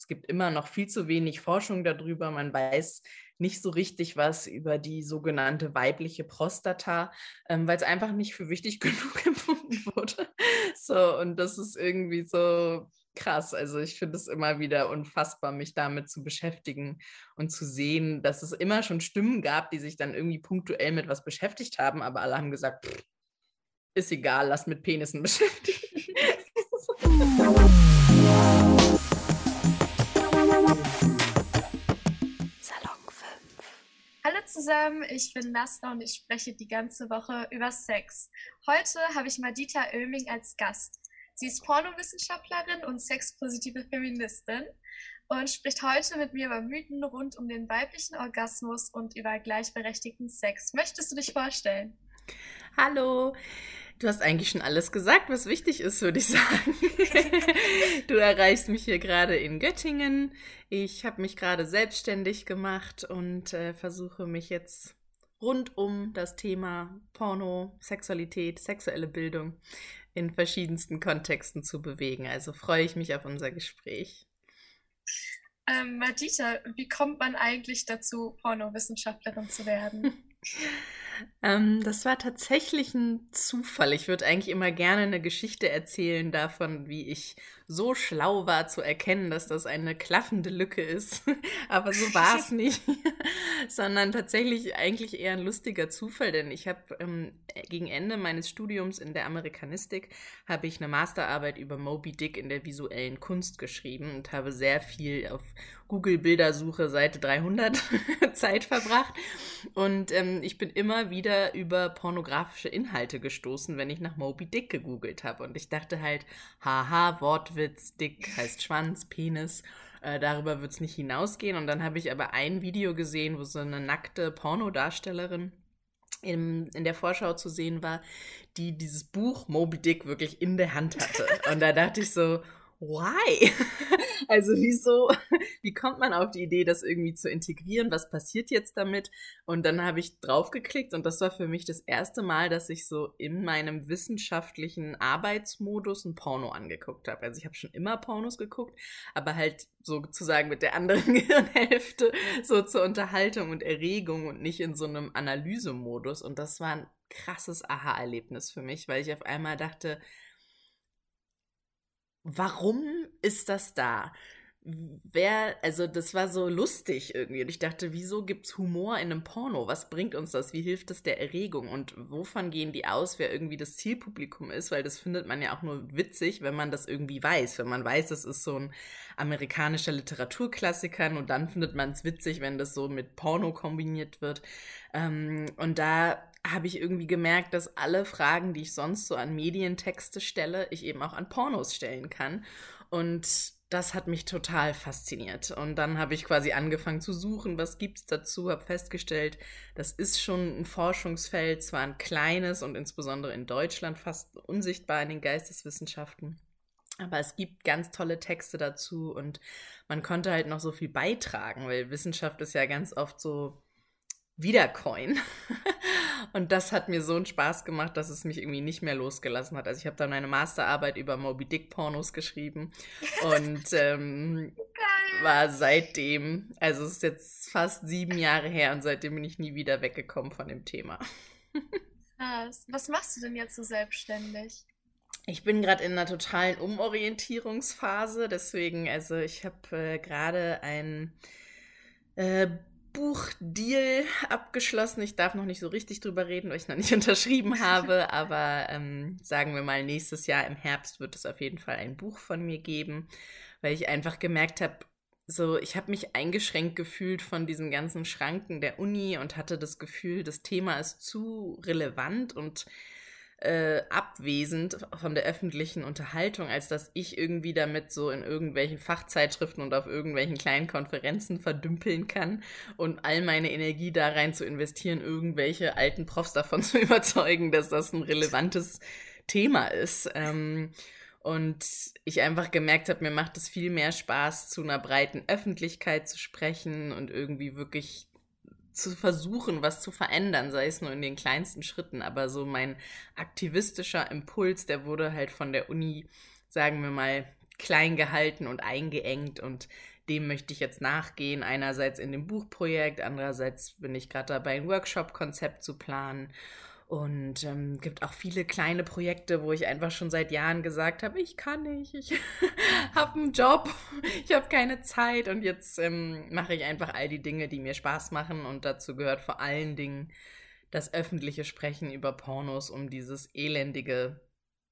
es gibt immer noch viel zu wenig Forschung darüber. Man weiß nicht so richtig was über die sogenannte weibliche Prostata, ähm, weil es einfach nicht für wichtig genug empfunden wurde. So, und das ist irgendwie so krass. Also ich finde es immer wieder unfassbar, mich damit zu beschäftigen und zu sehen, dass es immer schon Stimmen gab, die sich dann irgendwie punktuell mit was beschäftigt haben, aber alle haben gesagt, pff, ist egal, lass mit Penissen beschäftigen. zusammen, ich bin Nasra und ich spreche die ganze Woche über Sex. Heute habe ich Madita Oelming als Gast. Sie ist Pornowissenschaftlerin und sexpositive Feministin und spricht heute mit mir über Mythen rund um den weiblichen Orgasmus und über gleichberechtigten Sex. Möchtest du dich vorstellen? Hallo, Du hast eigentlich schon alles gesagt, was wichtig ist, würde ich sagen. du erreichst mich hier gerade in Göttingen. Ich habe mich gerade selbstständig gemacht und äh, versuche mich jetzt rund um das Thema Porno, Sexualität, sexuelle Bildung in verschiedensten Kontexten zu bewegen. Also freue ich mich auf unser Gespräch. Ähm, Madita, wie kommt man eigentlich dazu, Pornowissenschaftlerin zu werden? Ähm, das war tatsächlich ein Zufall. Ich würde eigentlich immer gerne eine Geschichte erzählen davon, wie ich so schlau war zu erkennen, dass das eine klaffende Lücke ist. Aber so war es nicht, sondern tatsächlich eigentlich eher ein lustiger Zufall, denn ich habe ähm, gegen Ende meines Studiums in der Amerikanistik habe ich eine Masterarbeit über Moby Dick in der visuellen Kunst geschrieben und habe sehr viel auf Google Bildersuche Seite 300 Zeit verbracht und ähm, ich bin immer wieder über pornografische Inhalte gestoßen, wenn ich nach Moby Dick gegoogelt habe und ich dachte halt, haha, Wortwitz Witz, dick heißt Schwanz, Penis. Äh, darüber wird es nicht hinausgehen. Und dann habe ich aber ein Video gesehen, wo so eine nackte Pornodarstellerin in, in der Vorschau zu sehen war, die dieses Buch Moby Dick wirklich in der Hand hatte. Und da dachte ich so, why? also wieso, wie kommt man auf die Idee, das irgendwie zu integrieren? Was passiert jetzt damit? Und dann habe ich draufgeklickt und das war für mich das erste Mal, dass ich so in meinem wissenschaftlichen Arbeitsmodus ein Porno angeguckt habe. Also ich habe schon immer Pornos geguckt, aber halt sozusagen mit der anderen Gehirnhälfte so zur Unterhaltung und Erregung und nicht in so einem Analysemodus. Und das war ein krasses Aha-Erlebnis für mich, weil ich auf einmal dachte, warum ist das da? Wer, also das war so lustig irgendwie. Und ich dachte, wieso gibt's Humor in einem Porno? Was bringt uns das? Wie hilft das der Erregung? Und wovon gehen die aus, wer irgendwie das Zielpublikum ist? Weil das findet man ja auch nur witzig, wenn man das irgendwie weiß. Wenn man weiß, es ist so ein amerikanischer Literaturklassiker und dann findet man es witzig, wenn das so mit Porno kombiniert wird. Ähm, und da habe ich irgendwie gemerkt, dass alle Fragen, die ich sonst so an Medientexte stelle, ich eben auch an Pornos stellen kann. Und das hat mich total fasziniert. Und dann habe ich quasi angefangen zu suchen, was gibt es dazu, habe festgestellt, das ist schon ein Forschungsfeld, zwar ein kleines und insbesondere in Deutschland fast unsichtbar in den Geisteswissenschaften. Aber es gibt ganz tolle Texte dazu und man konnte halt noch so viel beitragen, weil Wissenschaft ist ja ganz oft so Wiedercoin. und das hat mir so einen Spaß gemacht, dass es mich irgendwie nicht mehr losgelassen hat. Also ich habe dann eine Masterarbeit über Moby Dick Pornos geschrieben und ähm, war seitdem, also es ist jetzt fast sieben Jahre her und seitdem bin ich nie wieder weggekommen von dem Thema. Krass. Was machst du denn jetzt so selbstständig? Ich bin gerade in einer totalen Umorientierungsphase, deswegen, also ich habe äh, gerade ein äh, Buchdeal abgeschlossen. Ich darf noch nicht so richtig drüber reden, weil ich noch nicht unterschrieben habe, aber ähm, sagen wir mal, nächstes Jahr im Herbst wird es auf jeden Fall ein Buch von mir geben, weil ich einfach gemerkt habe, so, ich habe mich eingeschränkt gefühlt von diesen ganzen Schranken der Uni und hatte das Gefühl, das Thema ist zu relevant und äh, abwesend von der öffentlichen Unterhaltung, als dass ich irgendwie damit so in irgendwelchen Fachzeitschriften und auf irgendwelchen kleinen Konferenzen verdümpeln kann und all meine Energie da rein zu investieren, irgendwelche alten Profs davon zu überzeugen, dass das ein relevantes Thema ist. Ähm, und ich einfach gemerkt habe, mir macht es viel mehr Spaß, zu einer breiten Öffentlichkeit zu sprechen und irgendwie wirklich zu versuchen, was zu verändern, sei es nur in den kleinsten Schritten. Aber so mein aktivistischer Impuls, der wurde halt von der Uni, sagen wir mal, klein gehalten und eingeengt und dem möchte ich jetzt nachgehen. Einerseits in dem Buchprojekt, andererseits bin ich gerade dabei, ein Workshop-Konzept zu planen. Und ähm, gibt auch viele kleine Projekte, wo ich einfach schon seit Jahren gesagt habe, ich kann nicht, ich habe einen Job, ich habe keine Zeit und jetzt ähm, mache ich einfach all die Dinge, die mir Spaß machen und dazu gehört vor allen Dingen das öffentliche Sprechen über Pornos, um dieses elendige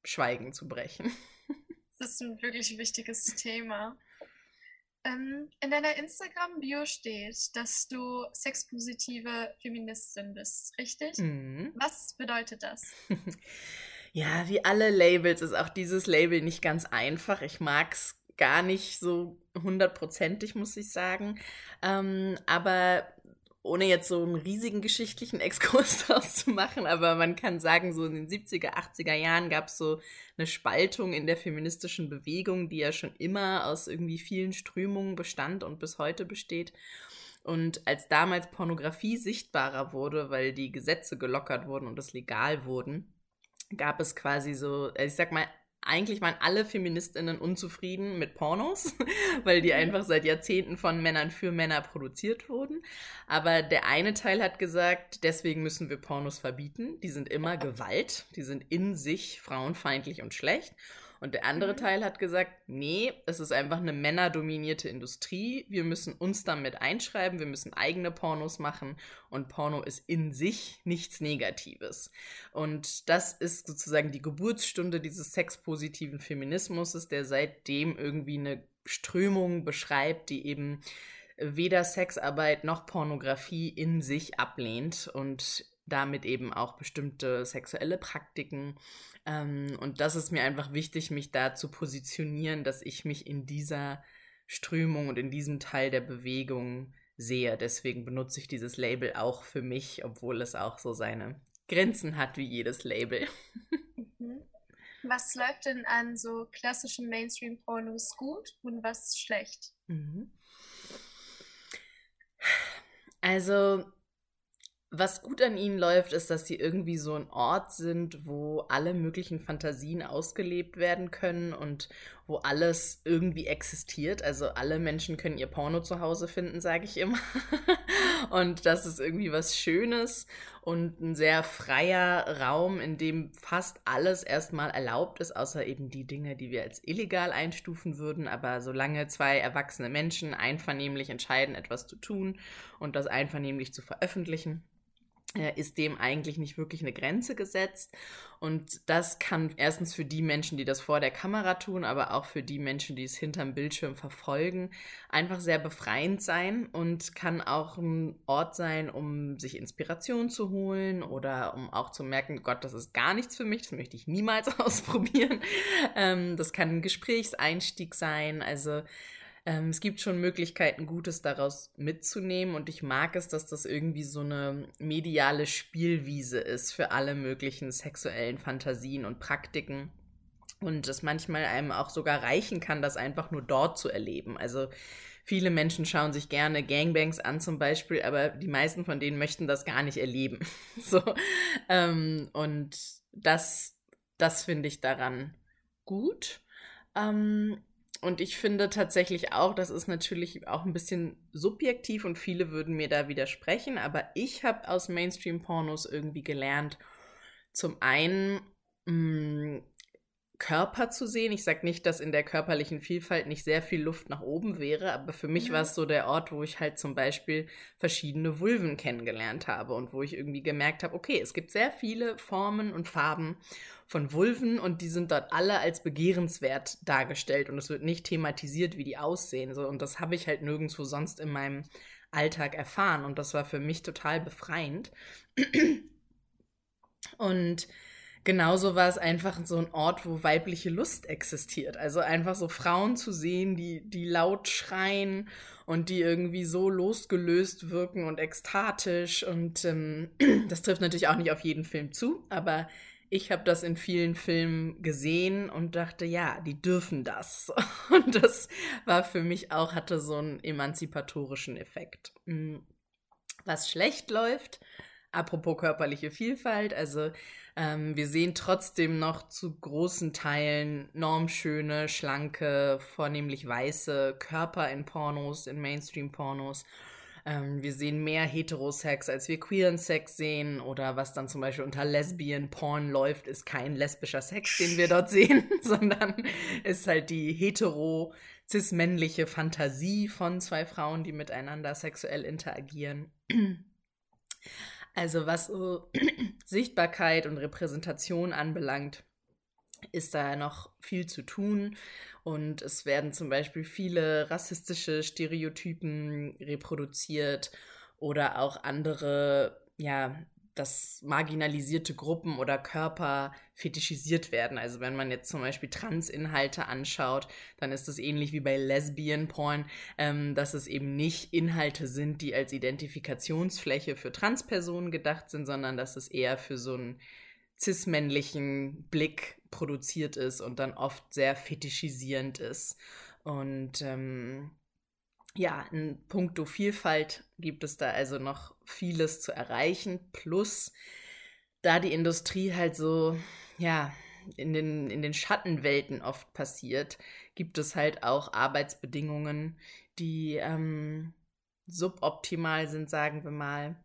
Schweigen zu brechen. Das ist ein wirklich wichtiges Thema. Ähm, in deiner Instagram-Bio steht, dass du sexpositive Feministin bist, richtig? Mhm. Was bedeutet das? ja, wie alle Labels ist auch dieses Label nicht ganz einfach. Ich mag es gar nicht so hundertprozentig, muss ich sagen. Ähm, aber ohne jetzt so einen riesigen geschichtlichen Exkurs draus zu machen, aber man kann sagen, so in den 70er, 80er Jahren gab es so eine Spaltung in der feministischen Bewegung, die ja schon immer aus irgendwie vielen Strömungen bestand und bis heute besteht. Und als damals Pornografie sichtbarer wurde, weil die Gesetze gelockert wurden und es legal wurden, gab es quasi so, ich sag mal, eigentlich waren alle Feministinnen unzufrieden mit Pornos, weil die einfach seit Jahrzehnten von Männern für Männer produziert wurden. Aber der eine Teil hat gesagt, deswegen müssen wir Pornos verbieten. Die sind immer Gewalt, die sind in sich frauenfeindlich und schlecht. Und der andere mhm. Teil hat gesagt, nee, es ist einfach eine männerdominierte Industrie. Wir müssen uns damit einschreiben, wir müssen eigene Pornos machen und Porno ist in sich nichts Negatives. Und das ist sozusagen die Geburtsstunde dieses sexpositiven Feminismus, der seitdem irgendwie eine Strömung beschreibt, die eben weder Sexarbeit noch Pornografie in sich ablehnt und damit eben auch bestimmte sexuelle Praktiken ähm, und das ist mir einfach wichtig, mich da zu positionieren, dass ich mich in dieser Strömung und in diesem Teil der Bewegung sehe. Deswegen benutze ich dieses Label auch für mich, obwohl es auch so seine Grenzen hat wie jedes Label. Mhm. Was läuft denn an so klassischen Mainstream-Pornos gut und was schlecht? Mhm. Also was gut an ihnen läuft, ist, dass sie irgendwie so ein Ort sind, wo alle möglichen Fantasien ausgelebt werden können und wo alles irgendwie existiert. Also alle Menschen können ihr Porno zu Hause finden, sage ich immer. und das ist irgendwie was Schönes und ein sehr freier Raum, in dem fast alles erstmal erlaubt ist, außer eben die Dinge, die wir als illegal einstufen würden. Aber solange zwei erwachsene Menschen einvernehmlich entscheiden, etwas zu tun und das einvernehmlich zu veröffentlichen, ist dem eigentlich nicht wirklich eine Grenze gesetzt. Und das kann erstens für die Menschen, die das vor der Kamera tun, aber auch für die Menschen, die es hinterm Bildschirm verfolgen, einfach sehr befreiend sein und kann auch ein Ort sein, um sich Inspiration zu holen oder um auch zu merken, Gott, das ist gar nichts für mich, das möchte ich niemals ausprobieren. Ähm, das kann ein Gesprächseinstieg sein. Also ähm, es gibt schon Möglichkeiten, Gutes daraus mitzunehmen und ich mag es, dass das irgendwie so eine mediale Spielwiese ist für alle möglichen sexuellen Fantasien und Praktiken und es manchmal einem auch sogar reichen kann, das einfach nur dort zu erleben. Also viele Menschen schauen sich gerne Gangbangs an zum Beispiel, aber die meisten von denen möchten das gar nicht erleben. so ähm, und das, das finde ich daran gut. Ähm, und ich finde tatsächlich auch, das ist natürlich auch ein bisschen subjektiv und viele würden mir da widersprechen, aber ich habe aus Mainstream-Pornos irgendwie gelernt, zum einen mh, mm, Körper zu sehen. Ich sage nicht, dass in der körperlichen Vielfalt nicht sehr viel Luft nach oben wäre, aber für mich mhm. war es so der Ort, wo ich halt zum Beispiel verschiedene Vulven kennengelernt habe und wo ich irgendwie gemerkt habe, okay, es gibt sehr viele Formen und Farben von Vulven und die sind dort alle als begehrenswert dargestellt und es wird nicht thematisiert, wie die aussehen. So, und das habe ich halt nirgendwo sonst in meinem Alltag erfahren und das war für mich total befreiend. Und genauso war es einfach so ein Ort, wo weibliche Lust existiert. Also einfach so Frauen zu sehen, die, die laut schreien und die irgendwie so losgelöst wirken und ekstatisch. Und ähm, das trifft natürlich auch nicht auf jeden Film zu, aber ich habe das in vielen Filmen gesehen und dachte, ja, die dürfen das. Und das war für mich auch, hatte so einen emanzipatorischen Effekt. Mm. Was schlecht läuft, Apropos körperliche Vielfalt, also ähm, wir sehen trotzdem noch zu großen Teilen normschöne, schlanke, vornehmlich weiße Körper in Pornos, in Mainstream-Pornos. Ähm, wir sehen mehr Heterosex, als wir queeren Sex sehen. Oder was dann zum Beispiel unter Lesbian Porn läuft, ist kein lesbischer Sex, den wir dort sehen, sondern ist halt die hetero cis-männliche Fantasie von zwei Frauen, die miteinander sexuell interagieren. Also was so Sichtbarkeit und Repräsentation anbelangt, ist da noch viel zu tun. Und es werden zum Beispiel viele rassistische Stereotypen reproduziert oder auch andere, ja, dass marginalisierte Gruppen oder Körper fetischisiert werden. Also wenn man jetzt zum Beispiel Trans-Inhalte anschaut, dann ist es ähnlich wie bei Lesbian Porn, ähm, dass es eben nicht Inhalte sind, die als Identifikationsfläche für Transpersonen gedacht sind, sondern dass es eher für so einen cis-männlichen Blick produziert ist und dann oft sehr fetischisierend ist. Und ähm, ja, in puncto Vielfalt gibt es da also noch vieles zu erreichen. Plus, da die Industrie halt so, ja, in den, in den Schattenwelten oft passiert, gibt es halt auch Arbeitsbedingungen, die ähm, suboptimal sind, sagen wir mal.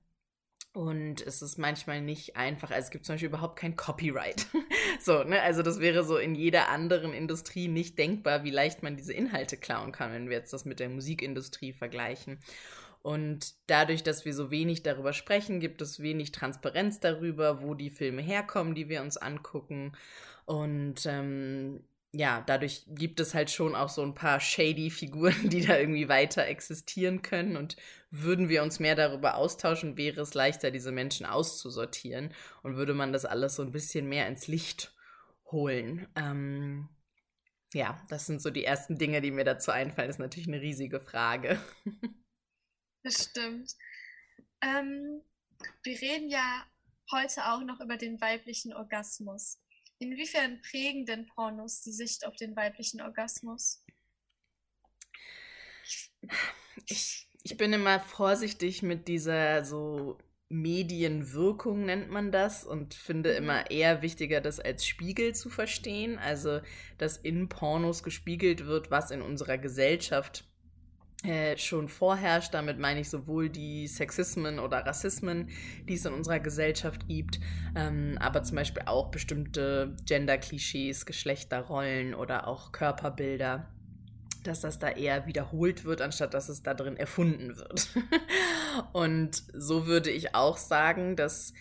Und es ist manchmal nicht einfach. Also es gibt zum Beispiel überhaupt kein Copyright. so, ne? Also das wäre so in jeder anderen Industrie nicht denkbar, wie leicht man diese Inhalte klauen kann, wenn wir jetzt das mit der Musikindustrie vergleichen. Und dadurch, dass wir so wenig darüber sprechen, gibt es wenig Transparenz darüber, wo die Filme herkommen, die wir uns angucken. Und ähm, ja, dadurch gibt es halt schon auch so ein paar shady Figuren, die da irgendwie weiter existieren können. Und würden wir uns mehr darüber austauschen, wäre es leichter, diese Menschen auszusortieren und würde man das alles so ein bisschen mehr ins Licht holen. Ähm, ja, das sind so die ersten Dinge, die mir dazu einfallen. Das ist natürlich eine riesige Frage. Das stimmt. Ähm, wir reden ja heute auch noch über den weiblichen Orgasmus. Inwiefern prägen denn Pornos die Sicht auf den weiblichen Orgasmus? Ich, ich bin immer vorsichtig mit dieser so Medienwirkung nennt man das und finde mhm. immer eher wichtiger, das als Spiegel zu verstehen. Also, dass in Pornos gespiegelt wird, was in unserer Gesellschaft äh, schon vorherrscht. Damit meine ich sowohl die Sexismen oder Rassismen, die es in unserer Gesellschaft gibt, ähm, aber zum Beispiel auch bestimmte Gender-Klischees, Geschlechterrollen oder auch Körperbilder dass das da eher wiederholt wird, anstatt dass es da drin erfunden wird. Und so würde ich auch sagen, dass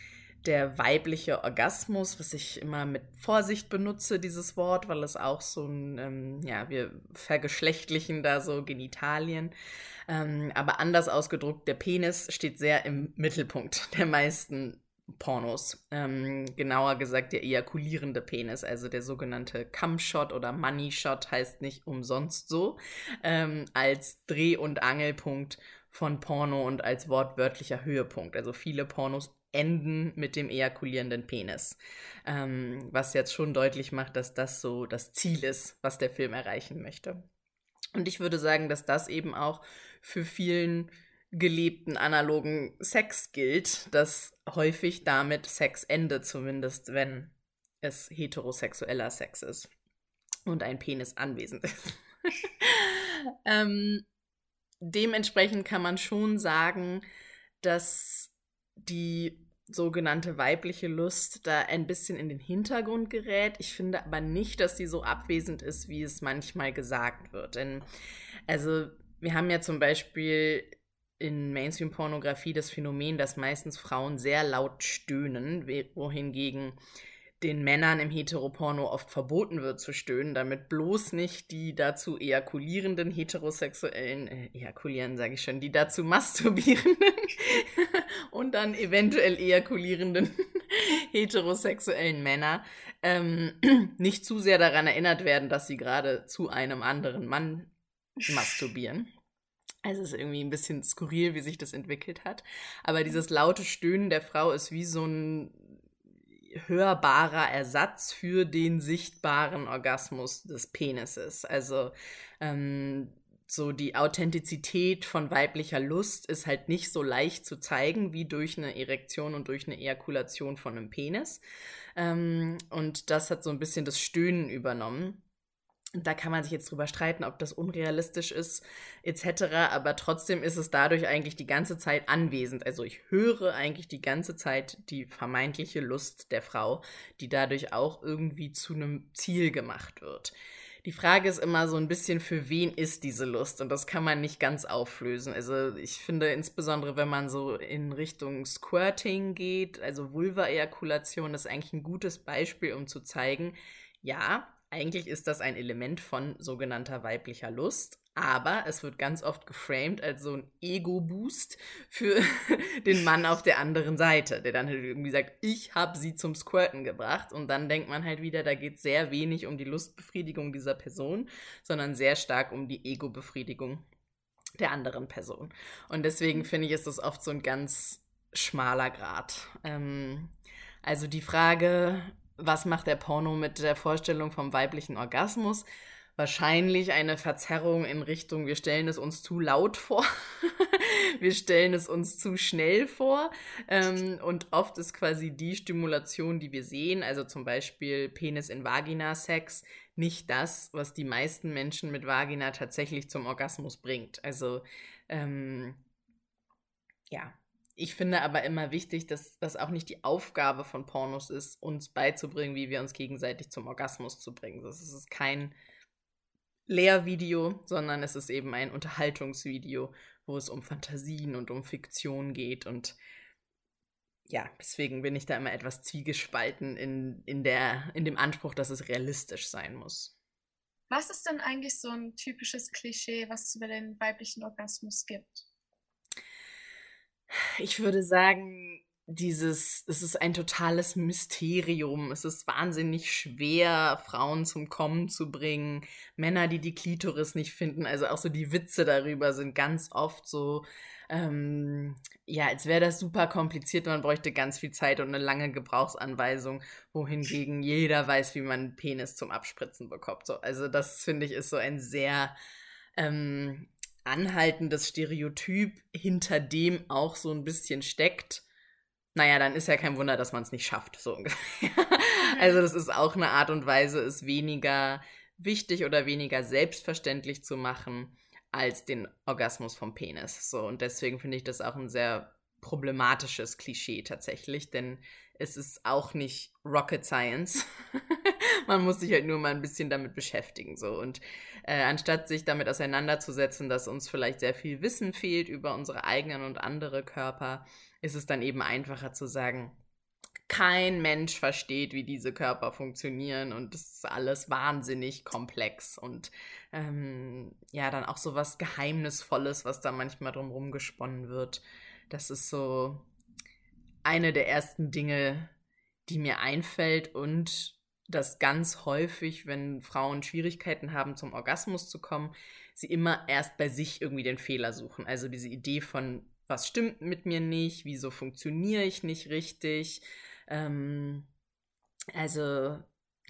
der weibliche Orgasmus, was ich immer mit Vorsicht benutze, dieses Wort, weil es auch so ein, ähm, ja, wir vergeschlechtlichen da so Genitalien. Ähm, aber anders ausgedrückt, der Penis steht sehr im Mittelpunkt der meisten Pornos. Ähm, genauer gesagt, der ejakulierende Penis, also der sogenannte Cum-Shot oder Money-Shot heißt nicht umsonst so, ähm, als Dreh- und Angelpunkt von Porno und als wortwörtlicher Höhepunkt. Also viele Pornos enden mit dem ejakulierenden Penis. Ähm, was jetzt schon deutlich macht, dass das so das Ziel ist, was der Film erreichen möchte. Und ich würde sagen, dass das eben auch für vielen gelebten analogen Sex gilt, dass häufig damit Sex endet, zumindest wenn es heterosexueller Sex ist und ein Penis anwesend ist. ähm, dementsprechend kann man schon sagen, dass die sogenannte weibliche Lust da ein bisschen in den Hintergrund gerät. Ich finde aber nicht, dass sie so abwesend ist, wie es manchmal gesagt wird. Denn, also, wir haben ja zum Beispiel in Mainstream-Pornografie das Phänomen, dass meistens Frauen sehr laut stöhnen, wohingegen den Männern im Heteroporno oft verboten wird zu stöhnen, damit bloß nicht die dazu ejakulierenden heterosexuellen, äh, ejakulieren sage ich schon, die dazu masturbierenden und dann eventuell ejakulierenden heterosexuellen Männer ähm, nicht zu sehr daran erinnert werden, dass sie gerade zu einem anderen Mann masturbieren. Also es ist irgendwie ein bisschen skurril, wie sich das entwickelt hat. Aber dieses laute Stöhnen der Frau ist wie so ein hörbarer Ersatz für den sichtbaren Orgasmus des Penises. Also ähm, so die Authentizität von weiblicher Lust ist halt nicht so leicht zu zeigen wie durch eine Erektion und durch eine Ejakulation von einem Penis. Ähm, und das hat so ein bisschen das Stöhnen übernommen. Da kann man sich jetzt drüber streiten, ob das unrealistisch ist, etc. Aber trotzdem ist es dadurch eigentlich die ganze Zeit anwesend. Also ich höre eigentlich die ganze Zeit die vermeintliche Lust der Frau, die dadurch auch irgendwie zu einem Ziel gemacht wird. Die Frage ist immer so ein bisschen, für wen ist diese Lust? Und das kann man nicht ganz auflösen. Also ich finde insbesondere, wenn man so in Richtung Squirting geht, also Vulva-Ejakulation, ist eigentlich ein gutes Beispiel, um zu zeigen, ja, eigentlich ist das ein Element von sogenannter weiblicher Lust, aber es wird ganz oft geframed als so ein Ego-Boost für den Mann auf der anderen Seite, der dann halt irgendwie sagt, ich habe sie zum Squirten gebracht. Und dann denkt man halt wieder, da geht es sehr wenig um die Lustbefriedigung dieser Person, sondern sehr stark um die Ego-Befriedigung der anderen Person. Und deswegen finde ich, ist das oft so ein ganz schmaler Grad. Ähm, also die Frage, was macht der Porno mit der Vorstellung vom weiblichen Orgasmus? Wahrscheinlich eine Verzerrung in Richtung, wir stellen es uns zu laut vor, wir stellen es uns zu schnell vor. Ähm, und oft ist quasi die Stimulation, die wir sehen, also zum Beispiel Penis in Vagina-Sex, nicht das, was die meisten Menschen mit Vagina tatsächlich zum Orgasmus bringt. Also ähm, ja, ich finde aber immer wichtig, dass das auch nicht die Aufgabe von Pornos ist, uns beizubringen, wie wir uns gegenseitig zum Orgasmus zu bringen. Das ist kein Lehrvideo, sondern es ist eben ein Unterhaltungsvideo, wo es um Fantasien und um Fiktion geht. Und ja, deswegen bin ich da immer etwas zwiegespalten in, in, der, in dem Anspruch, dass es realistisch sein muss. Was ist denn eigentlich so ein typisches Klischee, was es über den weiblichen Orgasmus gibt? Ich würde sagen, dieses, es ist ein totales Mysterium. Es ist wahnsinnig schwer, Frauen zum Kommen zu bringen. Männer, die die Klitoris nicht finden. Also auch so die Witze darüber sind ganz oft so, ähm, ja, als wäre das super kompliziert. Man bräuchte ganz viel Zeit und eine lange Gebrauchsanweisung, wohingegen jeder weiß, wie man Penis zum Abspritzen bekommt. So, also das finde ich ist so ein sehr ähm, anhaltendes Stereotyp, hinter dem auch so ein bisschen steckt. Naja, dann ist ja kein Wunder, dass man es nicht schafft, so ungefähr. also das ist auch eine Art und Weise, es weniger wichtig oder weniger selbstverständlich zu machen als den Orgasmus vom Penis. So und deswegen finde ich das auch ein sehr problematisches Klischee tatsächlich, denn es ist auch nicht Rocket Science. Man muss sich halt nur mal ein bisschen damit beschäftigen. So. Und äh, anstatt sich damit auseinanderzusetzen, dass uns vielleicht sehr viel Wissen fehlt über unsere eigenen und andere Körper, ist es dann eben einfacher zu sagen, kein Mensch versteht, wie diese Körper funktionieren und es ist alles wahnsinnig komplex und ähm, ja, dann auch so was Geheimnisvolles, was da manchmal drumherum gesponnen wird. Das ist so eine der ersten Dinge, die mir einfällt und dass ganz häufig, wenn Frauen Schwierigkeiten haben, zum Orgasmus zu kommen, sie immer erst bei sich irgendwie den Fehler suchen. Also diese Idee von, was stimmt mit mir nicht, wieso funktioniere ich nicht richtig. Ähm, also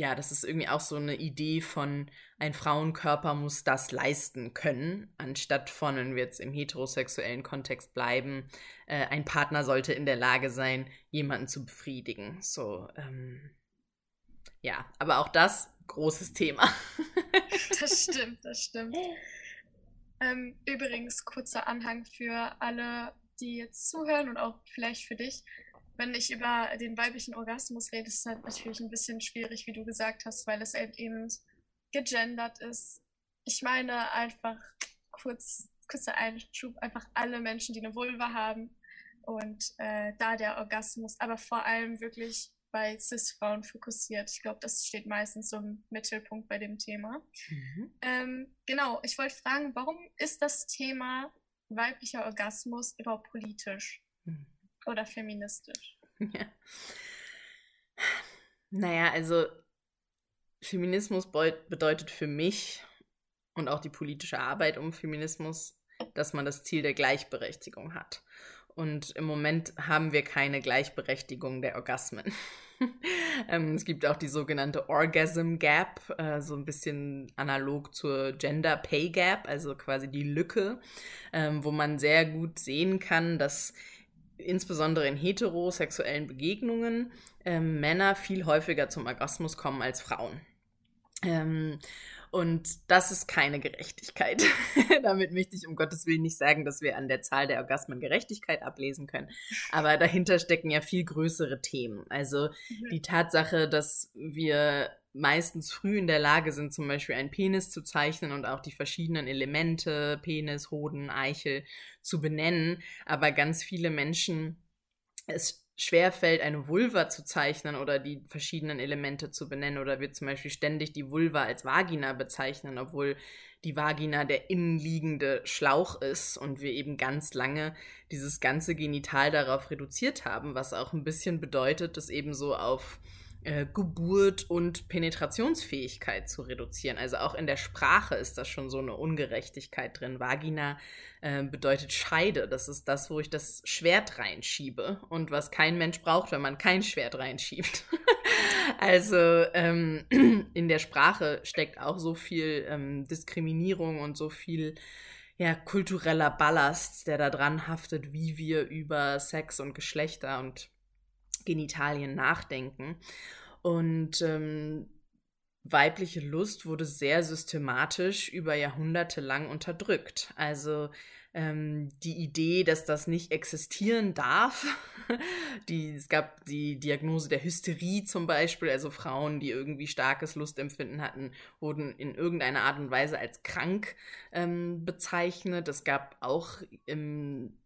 ja, das ist irgendwie auch so eine Idee von, ein Frauenkörper muss das leisten können, anstatt von, wenn wir jetzt im heterosexuellen Kontext bleiben, äh, ein Partner sollte in der Lage sein, jemanden zu befriedigen. So, ähm, ja, aber auch das, großes Thema. das stimmt, das stimmt. Ähm, übrigens, kurzer Anhang für alle, die jetzt zuhören und auch vielleicht für dich wenn ich über den weiblichen Orgasmus rede, ist es halt natürlich ein bisschen schwierig, wie du gesagt hast, weil es halt eben gegendert ist. Ich meine einfach kurz, kurzer Einschub, einfach alle Menschen, die eine Vulva haben und äh, da der Orgasmus, aber vor allem wirklich bei Cis-Frauen fokussiert. Ich glaube, das steht meistens so im Mittelpunkt bei dem Thema. Mhm. Ähm, genau, ich wollte fragen, warum ist das Thema weiblicher Orgasmus überhaupt politisch? Mhm. Oder feministisch. Ja. Naja, also Feminismus bedeutet für mich und auch die politische Arbeit um Feminismus, dass man das Ziel der Gleichberechtigung hat. Und im Moment haben wir keine Gleichberechtigung der Orgasmen. ähm, es gibt auch die sogenannte Orgasm Gap, äh, so ein bisschen analog zur Gender Pay Gap, also quasi die Lücke, ähm, wo man sehr gut sehen kann, dass insbesondere in heterosexuellen Begegnungen ähm, Männer viel häufiger zum Orgasmus kommen als Frauen. Ähm, und das ist keine Gerechtigkeit. Damit möchte ich um Gottes Willen nicht sagen, dass wir an der Zahl der Orgasmen Gerechtigkeit ablesen können. Aber dahinter stecken ja viel größere Themen. Also mhm. die Tatsache, dass wir meistens früh in der Lage sind, zum Beispiel einen Penis zu zeichnen und auch die verschiedenen Elemente, Penis, Hoden, Eichel zu benennen. Aber ganz viele Menschen es schwerfällt, eine Vulva zu zeichnen oder die verschiedenen Elemente zu benennen oder wir zum Beispiel ständig die Vulva als Vagina bezeichnen, obwohl die Vagina der innenliegende Schlauch ist und wir eben ganz lange dieses ganze Genital darauf reduziert haben, was auch ein bisschen bedeutet, dass eben so auf äh, Geburt und Penetrationsfähigkeit zu reduzieren. Also auch in der Sprache ist das schon so eine Ungerechtigkeit drin. Vagina äh, bedeutet Scheide. Das ist das, wo ich das Schwert reinschiebe und was kein Mensch braucht, wenn man kein Schwert reinschiebt. also ähm, in der Sprache steckt auch so viel ähm, Diskriminierung und so viel ja, kultureller Ballast, der da dran haftet, wie wir über Sex und Geschlechter und Genitalien nachdenken. Und ähm, weibliche Lust wurde sehr systematisch über Jahrhunderte lang unterdrückt. Also ähm, die Idee, dass das nicht existieren darf. die, es gab die Diagnose der Hysterie zum Beispiel, also Frauen, die irgendwie starkes Lustempfinden hatten, wurden in irgendeiner Art und Weise als krank ähm, bezeichnet. Es gab auch im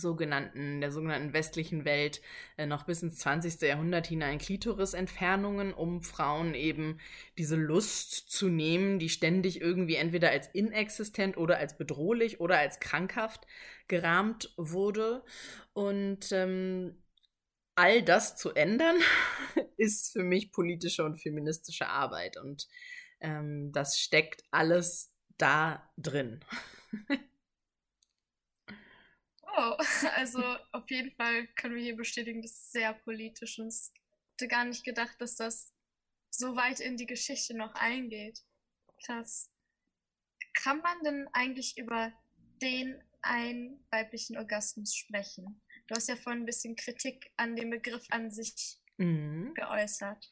sogenannten, der sogenannten westlichen Welt äh, noch bis ins 20. Jahrhundert hinein Klitorisentfernungen, um Frauen eben diese Lust zu nehmen, die ständig irgendwie entweder als inexistent oder als bedrohlich oder als krankhaft gerahmt wurde. Und ähm, all das zu ändern, ist für mich politische und feministische Arbeit. Und ähm, das steckt alles da drin. Oh, also auf jeden Fall können wir hier bestätigen, das ist sehr politisch und ich hätte gar nicht gedacht, dass das so weit in die Geschichte noch eingeht. Krass. Kann man denn eigentlich über den einen weiblichen Orgasmus sprechen? Du hast ja vorhin ein bisschen Kritik an dem Begriff an sich mhm. geäußert.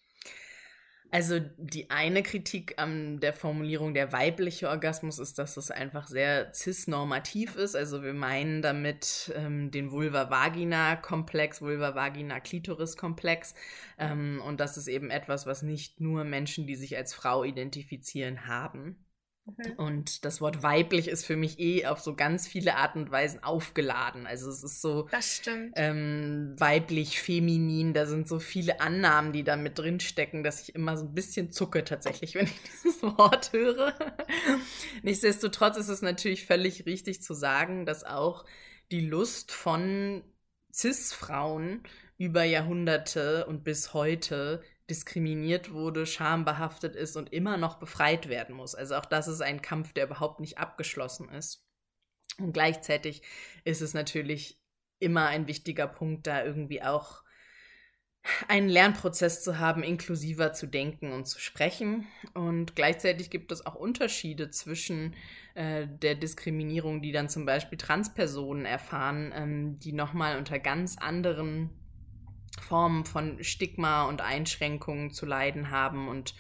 Also die eine Kritik an der Formulierung der weibliche Orgasmus ist, dass es einfach sehr cisnormativ ist. Also wir meinen damit ähm, den Vulva-Vagina-Komplex, Vulva-Vagina-Klitoris-Komplex. Ähm, und das ist eben etwas, was nicht nur Menschen, die sich als Frau identifizieren, haben. Mhm. Und das Wort weiblich ist für mich eh auf so ganz viele Arten und Weisen aufgeladen. Also es ist so ähm, weiblich, feminin, da sind so viele Annahmen, die da mit drin stecken, dass ich immer so ein bisschen zucke tatsächlich, wenn ich dieses Wort höre. Nichtsdestotrotz ist es natürlich völlig richtig zu sagen, dass auch die Lust von Cis-Frauen über Jahrhunderte und bis heute diskriminiert wurde, schambehaftet ist und immer noch befreit werden muss. Also auch das ist ein Kampf, der überhaupt nicht abgeschlossen ist. Und gleichzeitig ist es natürlich immer ein wichtiger Punkt, da irgendwie auch einen Lernprozess zu haben, inklusiver zu denken und zu sprechen. Und gleichzeitig gibt es auch Unterschiede zwischen äh, der Diskriminierung, die dann zum Beispiel Transpersonen erfahren, ähm, die nochmal unter ganz anderen Formen von Stigma und Einschränkungen zu leiden haben und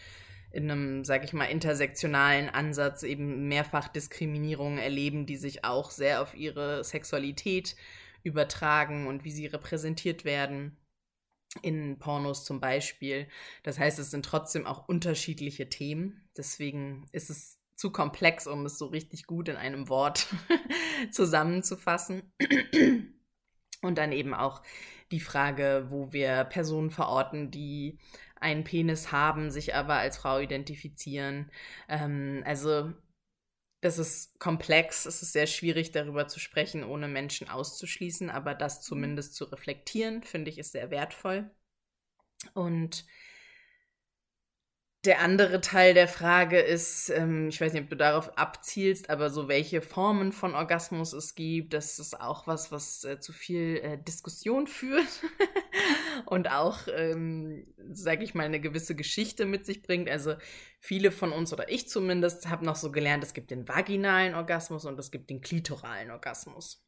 in einem, sag ich mal, intersektionalen Ansatz eben mehrfach Diskriminierungen erleben, die sich auch sehr auf ihre Sexualität übertragen und wie sie repräsentiert werden. In Pornos zum Beispiel. Das heißt, es sind trotzdem auch unterschiedliche Themen. Deswegen ist es zu komplex, um es so richtig gut in einem Wort zusammenzufassen. Und dann eben auch die Frage, wo wir Personen verorten, die einen Penis haben, sich aber als Frau identifizieren. Ähm, also das ist komplex, es ist sehr schwierig darüber zu sprechen, ohne Menschen auszuschließen, aber das mhm. zumindest zu reflektieren, finde ich, ist sehr wertvoll. Und der andere Teil der Frage ist, ähm, ich weiß nicht, ob du darauf abzielst, aber so welche Formen von Orgasmus es gibt, das ist auch was, was äh, zu viel äh, Diskussion führt und auch, ähm, sage ich mal, eine gewisse Geschichte mit sich bringt. Also viele von uns oder ich zumindest habe noch so gelernt, es gibt den vaginalen Orgasmus und es gibt den klitoralen Orgasmus.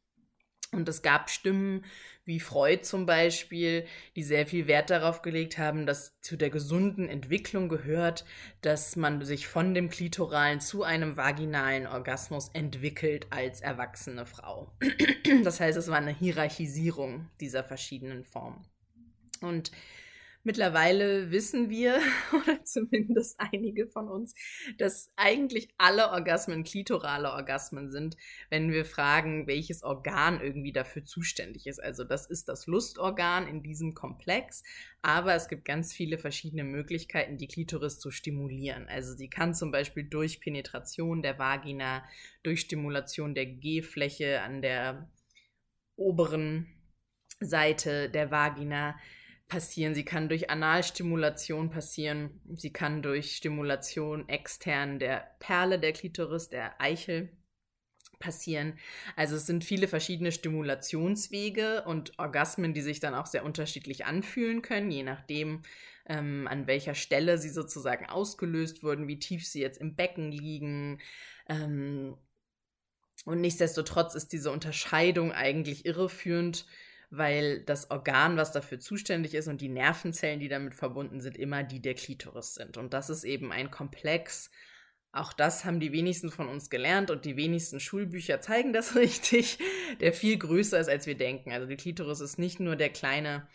Und es gab Stimmen wie Freud zum Beispiel, die sehr viel Wert darauf gelegt haben, dass zu der gesunden Entwicklung gehört, dass man sich von dem klitoralen zu einem vaginalen Orgasmus entwickelt als erwachsene Frau. Das heißt, es war eine Hierarchisierung dieser verschiedenen Formen. Und Mittlerweile wissen wir, oder zumindest einige von uns, dass eigentlich alle Orgasmen klitorale Orgasmen sind, wenn wir fragen, welches Organ irgendwie dafür zuständig ist. Also das ist das Lustorgan in diesem Komplex, aber es gibt ganz viele verschiedene Möglichkeiten, die Klitoris zu stimulieren. Also sie kann zum Beispiel durch Penetration der Vagina, durch Stimulation der G-Fläche an der oberen Seite der Vagina, passieren. Sie kann durch Analstimulation passieren. Sie kann durch Stimulation extern der Perle der Klitoris, der Eichel passieren. Also es sind viele verschiedene Stimulationswege und Orgasmen, die sich dann auch sehr unterschiedlich anfühlen können, je nachdem, ähm, an welcher Stelle sie sozusagen ausgelöst wurden, wie tief sie jetzt im Becken liegen. Ähm, und nichtsdestotrotz ist diese Unterscheidung eigentlich irreführend weil das Organ, was dafür zuständig ist und die Nervenzellen, die damit verbunden sind, immer die der Klitoris sind. Und das ist eben ein Komplex. Auch das haben die wenigsten von uns gelernt und die wenigsten Schulbücher zeigen das richtig, der viel größer ist, als wir denken. Also die Klitoris ist nicht nur der kleine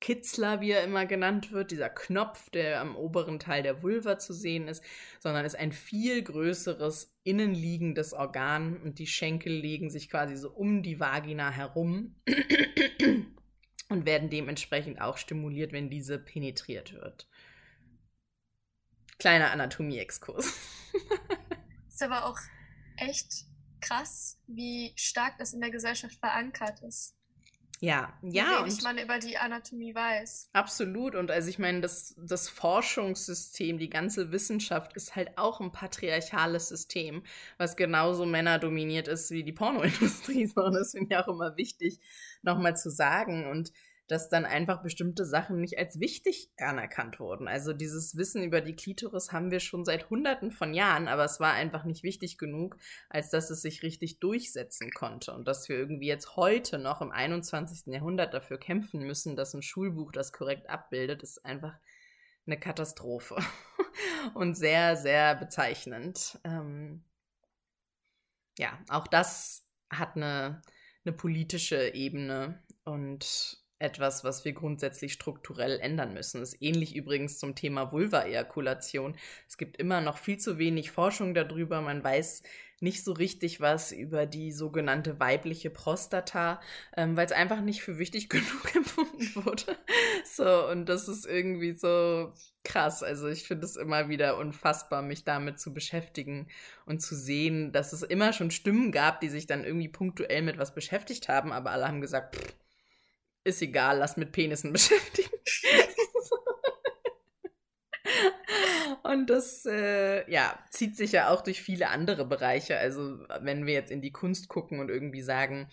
Kitzler, wie er immer genannt wird, dieser Knopf, der am oberen Teil der Vulva zu sehen ist, sondern ist ein viel größeres innenliegendes Organ und die Schenkel legen sich quasi so um die Vagina herum und werden dementsprechend auch stimuliert, wenn diese penetriert wird. Kleiner Anatomie-Exkurs. ist aber auch echt krass, wie stark das in der Gesellschaft verankert ist. Ja, ja. Wie wenig man über die Anatomie weiß. Absolut. Und also ich meine, das, das Forschungssystem, die ganze Wissenschaft ist halt auch ein patriarchales System, was genauso männerdominiert ist wie die Pornoindustrie. Das finde ich auch immer wichtig, nochmal zu sagen. Und dass dann einfach bestimmte Sachen nicht als wichtig anerkannt wurden. Also dieses Wissen über die Klitoris haben wir schon seit Hunderten von Jahren, aber es war einfach nicht wichtig genug, als dass es sich richtig durchsetzen konnte. Und dass wir irgendwie jetzt heute noch im 21. Jahrhundert dafür kämpfen müssen, dass ein Schulbuch das korrekt abbildet, ist einfach eine Katastrophe. Und sehr, sehr bezeichnend. Ähm ja, auch das hat eine, eine politische Ebene und etwas, was wir grundsätzlich strukturell ändern müssen. Das ist ähnlich übrigens zum Thema Vulva-Ejakulation. Es gibt immer noch viel zu wenig Forschung darüber. Man weiß nicht so richtig was über die sogenannte weibliche Prostata, ähm, weil es einfach nicht für wichtig genug empfunden wurde. So, und das ist irgendwie so krass. Also ich finde es immer wieder unfassbar, mich damit zu beschäftigen und zu sehen, dass es immer schon Stimmen gab, die sich dann irgendwie punktuell mit was beschäftigt haben, aber alle haben gesagt, pff, ist egal, lass mit Penissen beschäftigen. Und das äh, ja, zieht sich ja auch durch viele andere Bereiche. Also wenn wir jetzt in die Kunst gucken und irgendwie sagen,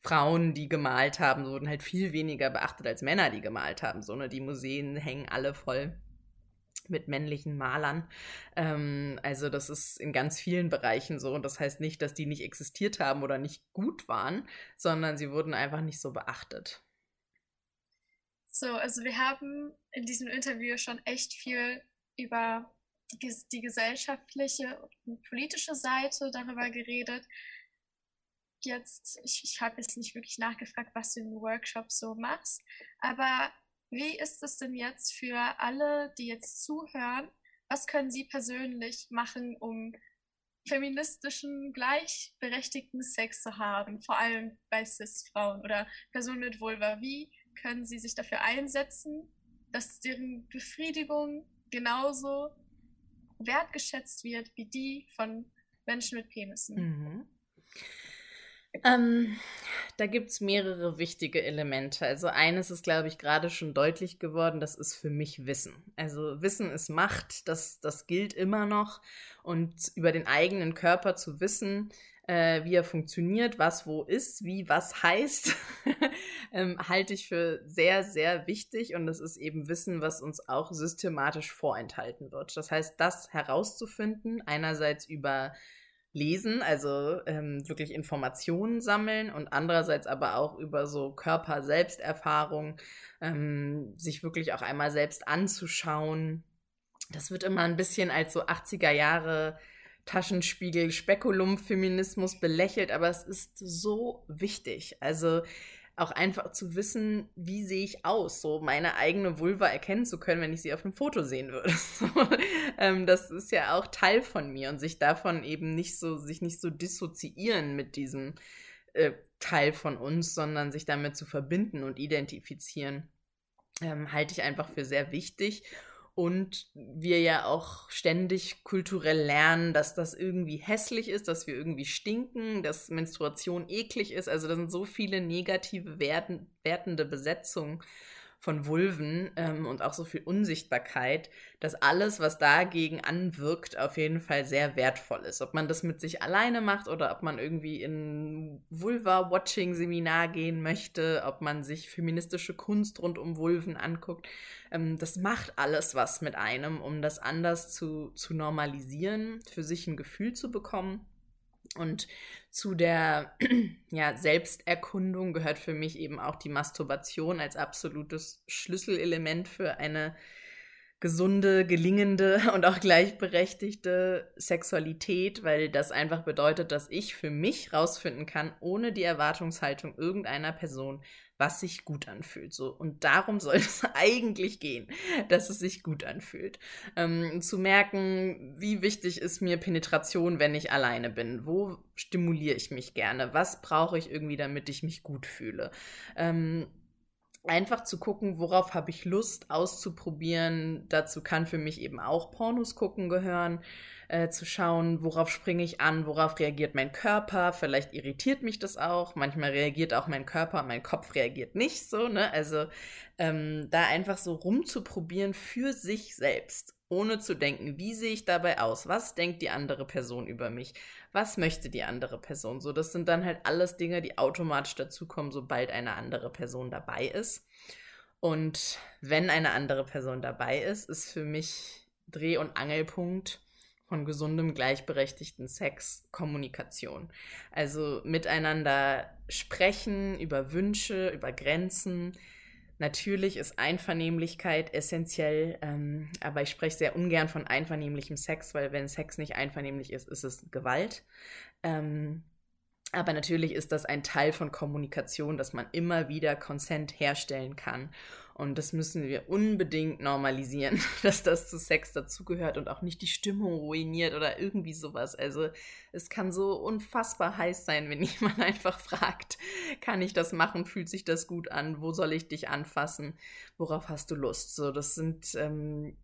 Frauen, die gemalt haben, wurden halt viel weniger beachtet als Männer, die gemalt haben. So, ne? Die Museen hängen alle voll mit männlichen Malern. Ähm, also das ist in ganz vielen Bereichen so. Und das heißt nicht, dass die nicht existiert haben oder nicht gut waren, sondern sie wurden einfach nicht so beachtet. So, also wir haben in diesem Interview schon echt viel über die gesellschaftliche und politische Seite darüber geredet. Jetzt, ich, ich habe jetzt nicht wirklich nachgefragt, was du im Workshop so machst, aber wie ist es denn jetzt für alle, die jetzt zuhören? Was können sie persönlich machen, um feministischen, gleichberechtigten Sex zu haben, vor allem bei Cis-Frauen oder Personen mit Vulva? Wie können sie sich dafür einsetzen, dass deren Befriedigung genauso wertgeschätzt wird wie die von Menschen mit Penissen. Mhm. Ähm, Da gibt es mehrere wichtige Elemente. Also eines ist, glaube ich, gerade schon deutlich geworden, das ist für mich Wissen. Also Wissen ist Macht, das, das gilt immer noch. Und über den eigenen Körper zu wissen, äh, wie er funktioniert, was wo ist, wie was heißt, ähm, halte ich für sehr, sehr wichtig. Und das ist eben Wissen, was uns auch systematisch vorenthalten wird. Das heißt, das herauszufinden, einerseits über lesen, also ähm, wirklich Informationen sammeln und andererseits aber auch über so Körper-Selbsterfahrung, ähm, sich wirklich auch einmal selbst anzuschauen. Das wird immer ein bisschen als so 80er Jahre Taschenspiegel, Spekulum, Feminismus belächelt, aber es ist so wichtig. Also auch einfach zu wissen, wie sehe ich aus, so meine eigene Vulva erkennen zu können, wenn ich sie auf einem Foto sehen würde. So, ähm, das ist ja auch Teil von mir und sich davon eben nicht so, sich nicht so dissoziieren mit diesem äh, Teil von uns, sondern sich damit zu verbinden und identifizieren, ähm, halte ich einfach für sehr wichtig und wir ja auch ständig kulturell lernen, dass das irgendwie hässlich ist, dass wir irgendwie stinken, dass Menstruation eklig ist. Also da sind so viele negative werten, wertende Besetzungen von Vulven ähm, und auch so viel Unsichtbarkeit, dass alles, was dagegen anwirkt, auf jeden Fall sehr wertvoll ist. Ob man das mit sich alleine macht oder ob man irgendwie in Vulva-Watching-Seminar gehen möchte, ob man sich feministische Kunst rund um Vulven anguckt. Ähm, das macht alles was mit einem, um das anders zu, zu normalisieren, für sich ein Gefühl zu bekommen. Und zu der ja, Selbsterkundung gehört für mich eben auch die Masturbation als absolutes Schlüsselelement für eine gesunde, gelingende und auch gleichberechtigte Sexualität, weil das einfach bedeutet, dass ich für mich rausfinden kann, ohne die Erwartungshaltung irgendeiner Person, was sich gut anfühlt. So. Und darum soll es eigentlich gehen, dass es sich gut anfühlt. Ähm, zu merken, wie wichtig ist mir Penetration, wenn ich alleine bin? Wo stimuliere ich mich gerne? Was brauche ich irgendwie, damit ich mich gut fühle? Ähm, einfach zu gucken, worauf habe ich Lust auszuprobieren. Dazu kann für mich eben auch Pornos gucken gehören äh, zu schauen, worauf springe ich an, worauf reagiert mein Körper. Vielleicht irritiert mich das auch. Manchmal reagiert auch mein Körper, mein Kopf reagiert nicht so. Ne? Also ähm, da einfach so rumzuprobieren für sich selbst, ohne zu denken, wie sehe ich dabei aus? Was denkt die andere Person über mich? Was möchte die andere Person? So, das sind dann halt alles Dinge, die automatisch dazukommen, sobald eine andere Person dabei ist. Und wenn eine andere Person dabei ist, ist für mich Dreh- und Angelpunkt, von gesundem, gleichberechtigten Sex Kommunikation. Also miteinander sprechen über Wünsche, über Grenzen. Natürlich ist Einvernehmlichkeit essentiell, ähm, aber ich spreche sehr ungern von einvernehmlichem Sex, weil wenn Sex nicht einvernehmlich ist, ist es Gewalt. Ähm, aber natürlich ist das ein Teil von Kommunikation, dass man immer wieder Consent herstellen kann. Und das müssen wir unbedingt normalisieren, dass das zu Sex dazugehört und auch nicht die Stimmung ruiniert oder irgendwie sowas. Also es kann so unfassbar heiß sein, wenn jemand einfach fragt, kann ich das machen? Fühlt sich das gut an? Wo soll ich dich anfassen? Worauf hast du Lust? So, das sind ähm,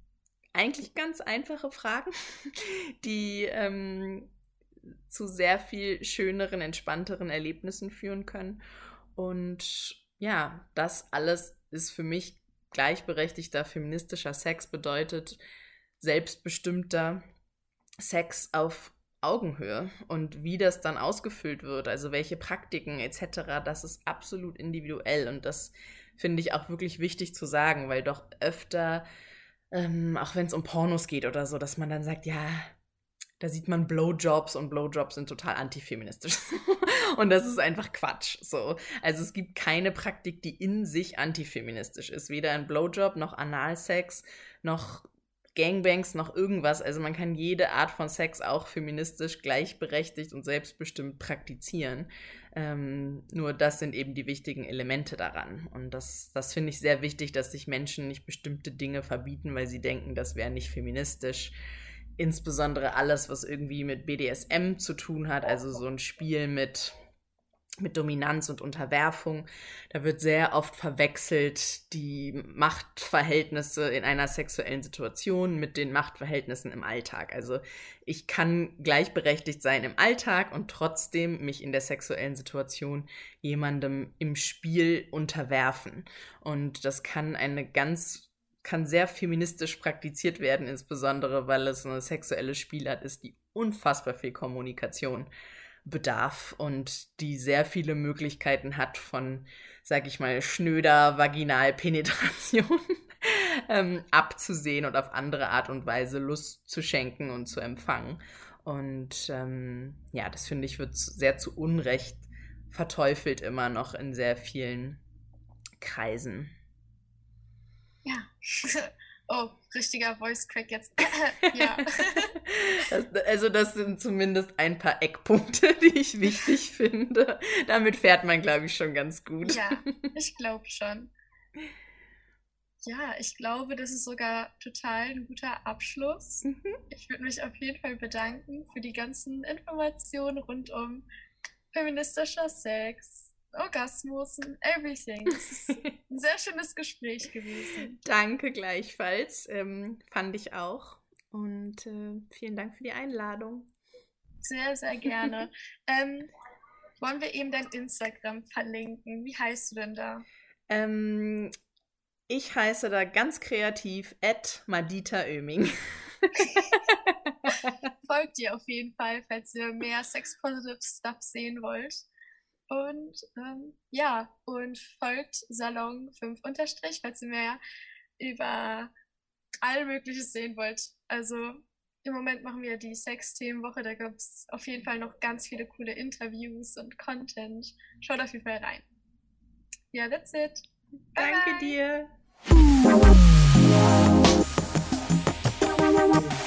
eigentlich ganz einfache Fragen, die ähm, zu sehr viel schöneren, entspannteren Erlebnissen führen können. Und ja, das alles ist für mich gleichberechtigter feministischer Sex bedeutet selbstbestimmter Sex auf Augenhöhe und wie das dann ausgefüllt wird, also welche Praktiken etc., das ist absolut individuell und das finde ich auch wirklich wichtig zu sagen, weil doch öfter, ähm, auch wenn es um Pornos geht oder so, dass man dann sagt, ja, da sieht man Blowjobs und Blowjobs sind total antifeministisch. und das ist einfach Quatsch. So. Also es gibt keine Praktik, die in sich antifeministisch ist. Weder ein Blowjob noch Analsex noch Gangbangs noch irgendwas. Also man kann jede Art von Sex auch feministisch gleichberechtigt und selbstbestimmt praktizieren. Ähm, nur das sind eben die wichtigen Elemente daran. Und das, das finde ich sehr wichtig, dass sich Menschen nicht bestimmte Dinge verbieten, weil sie denken, das wäre nicht feministisch insbesondere alles, was irgendwie mit BDSM zu tun hat, also so ein Spiel mit mit Dominanz und Unterwerfung. Da wird sehr oft verwechselt die Machtverhältnisse in einer sexuellen Situation mit den Machtverhältnissen im Alltag. Also ich kann gleichberechtigt sein im Alltag und trotzdem mich in der sexuellen Situation jemandem im Spiel unterwerfen. Und das kann eine ganz kann sehr feministisch praktiziert werden, insbesondere weil es eine sexuelle Spielart ist, die unfassbar viel Kommunikation bedarf und die sehr viele Möglichkeiten hat von, sag ich mal, schnöder Vaginalpenetration ähm, abzusehen und auf andere Art und Weise Lust zu schenken und zu empfangen. Und ähm, ja, das finde ich wird sehr zu Unrecht verteufelt immer noch in sehr vielen Kreisen. Ja. Oh, richtiger Voice Crack jetzt. ja. Das, also das sind zumindest ein paar Eckpunkte, die ich wichtig finde. Damit fährt man, glaube ich, schon ganz gut. Ja, ich glaube schon. Ja, ich glaube, das ist sogar total ein guter Abschluss. Mhm. Ich würde mich auf jeden Fall bedanken für die ganzen Informationen rund um feministischer Sex, Orgasmus und everything. Es ist ein sehr schönes Gespräch gewesen. Danke gleichfalls. Ähm, fand ich auch. Und äh, vielen Dank für die Einladung. Sehr, sehr gerne. ähm, wollen wir eben dein Instagram verlinken? Wie heißt du denn da? Ähm, ich heiße da ganz kreativ at Madita Oeming. Folgt dir auf jeden Fall, falls ihr mehr Sex-Positive Stuff sehen wollt. Und ähm, ja, und folgt Salon 5 unterstrich, falls ihr mehr über all Mögliches sehen wollt. Also im Moment machen wir die Sex-Themenwoche. Da gibt es auf jeden Fall noch ganz viele coole Interviews und Content. Schaut auf jeden Fall rein. Ja, that's it. Bye Danke bye. dir.